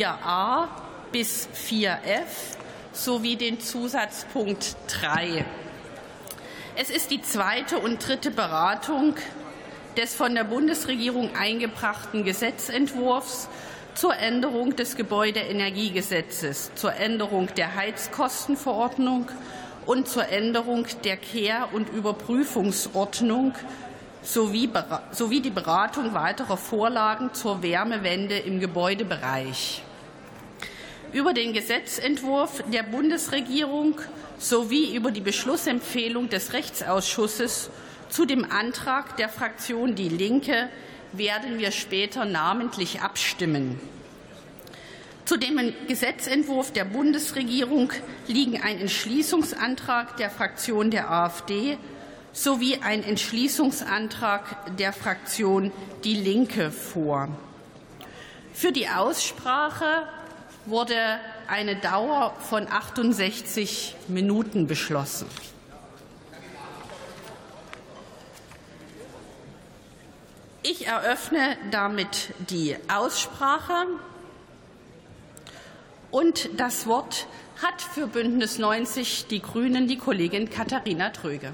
4a bis 4f sowie den Zusatzpunkt 3. Es ist die zweite und dritte Beratung des von der Bundesregierung eingebrachten Gesetzentwurfs zur Änderung des Gebäudeenergiegesetzes, zur Änderung der Heizkostenverordnung und zur Änderung der Kehr- und Überprüfungsordnung sowie, die Beratung weiterer Vorlagen zur Wärmewende im Gebäudebereich. Über den Gesetzentwurf der Bundesregierung sowie über die Beschlussempfehlung des Rechtsausschusses zu dem Antrag der Fraktion Die Linke werden wir später namentlich abstimmen. Zu dem Gesetzentwurf der Bundesregierung liegen ein Entschließungsantrag der Fraktion der AfD sowie ein Entschließungsantrag der Fraktion Die Linke vor. Für die Aussprache wurde eine Dauer von 68 Minuten beschlossen. Ich eröffne damit die Aussprache. Und das Wort hat für Bündnis 90 die Grünen die Kollegin Katharina Tröge.